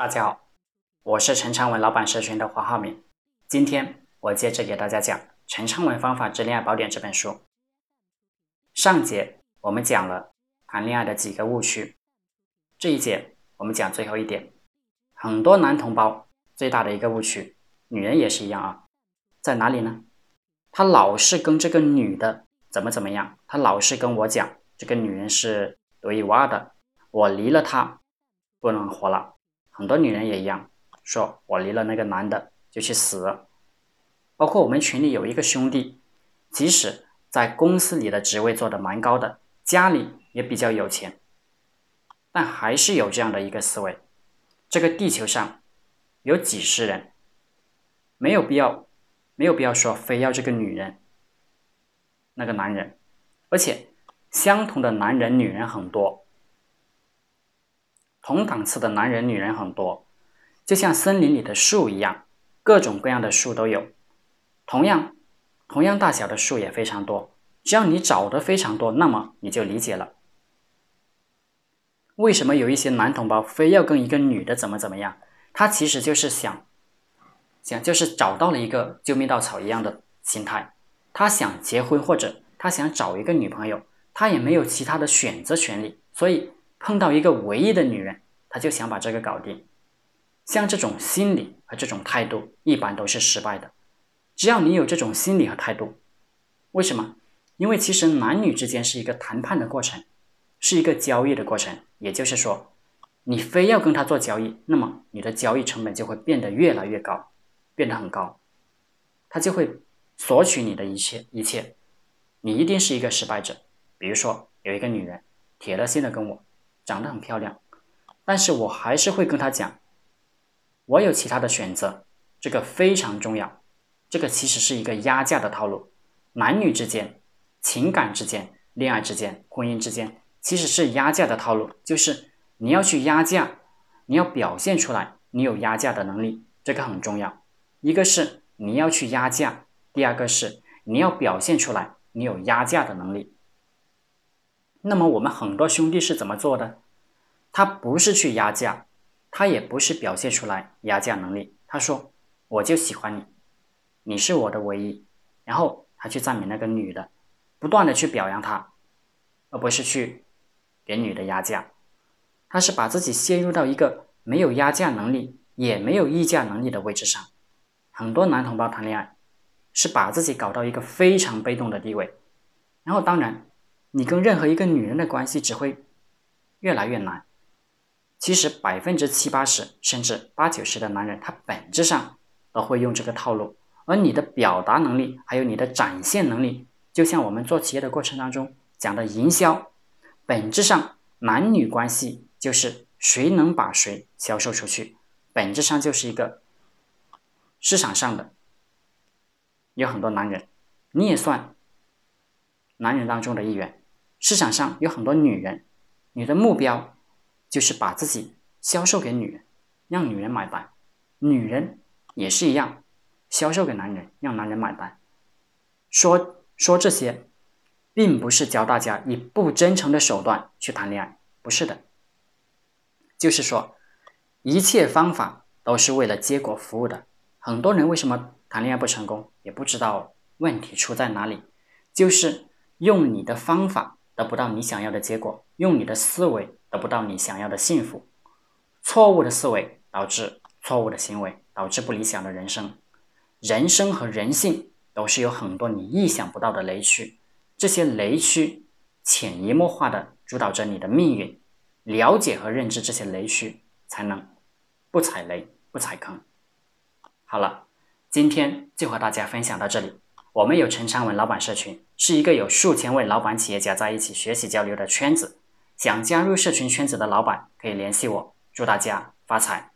大家好，我是陈昌文老板社群的黄浩明。今天我接着给大家讲《陈昌文方法之恋爱宝典》这本书。上节我们讲了谈恋爱的几个误区，这一节我们讲最后一点。很多男同胞最大的一个误区，女人也是一样啊，在哪里呢？他老是跟这个女的怎么怎么样，他老是跟我讲这个女人是独一无二的，我离了她不能活了。很多女人也一样，说我离了那个男的就去死。包括我们群里有一个兄弟，即使在公司里的职位做的蛮高的，家里也比较有钱，但还是有这样的一个思维：这个地球上有几十人，没有必要，没有必要说非要这个女人，那个男人，而且相同的男人女人很多。同档次的男人、女人很多，就像森林里的树一样，各种各样的树都有。同样，同样大小的树也非常多。只要你找的非常多，那么你就理解了，为什么有一些男同胞非要跟一个女的怎么怎么样？他其实就是想，想就是找到了一个救命稻草一样的心态。他想结婚，或者他想找一个女朋友，他也没有其他的选择权利，所以。碰到一个唯一的女人，他就想把这个搞定。像这种心理和这种态度，一般都是失败的。只要你有这种心理和态度，为什么？因为其实男女之间是一个谈判的过程，是一个交易的过程。也就是说，你非要跟他做交易，那么你的交易成本就会变得越来越高，变得很高。他就会索取你的一切一切，你一定是一个失败者。比如说，有一个女人铁了心的跟我。长得很漂亮，但是我还是会跟他讲，我有其他的选择，这个非常重要。这个其实是一个压价的套路，男女之间、情感之间、恋爱之间、婚姻之间，其实是压价的套路，就是你要去压价，你要表现出来你有压价的能力，这个很重要。一个是你要去压价，第二个是你要表现出来你有压价的能力。那么我们很多兄弟是怎么做的？他不是去压价，他也不是表现出来压价能力。他说：“我就喜欢你，你是我的唯一。”然后他去赞美那个女的，不断的去表扬她，而不是去给女的压价。他是把自己陷入到一个没有压价能力也没有议价能力的位置上。很多男同胞谈恋爱是把自己搞到一个非常被动的地位，然后当然。你跟任何一个女人的关系只会越来越难。其实百分之七八十甚至八九十的男人，他本质上都会用这个套路。而你的表达能力，还有你的展现能力，就像我们做企业的过程当中讲的营销，本质上男女关系就是谁能把谁销售出去，本质上就是一个市场上的有很多男人，你也算男人当中的一员。市场上有很多女人，你的目标就是把自己销售给女人，让女人买单。女人也是一样，销售给男人，让男人买单。说说这些，并不是教大家以不真诚的手段去谈恋爱，不是的。就是说，一切方法都是为了结果服务的。很多人为什么谈恋爱不成功，也不知道问题出在哪里，就是用你的方法。得不到你想要的结果，用你的思维得不到你想要的幸福，错误的思维导致错误的行为，导致不理想的人生。人生和人性都是有很多你意想不到的雷区，这些雷区潜移默化的主导着你的命运。了解和认知这些雷区，才能不踩雷、不踩坑。好了，今天就和大家分享到这里。我们有陈昌文老板社群，是一个有数千位老板企业家在一起学习交流的圈子。想加入社群圈子的老板可以联系我。祝大家发财！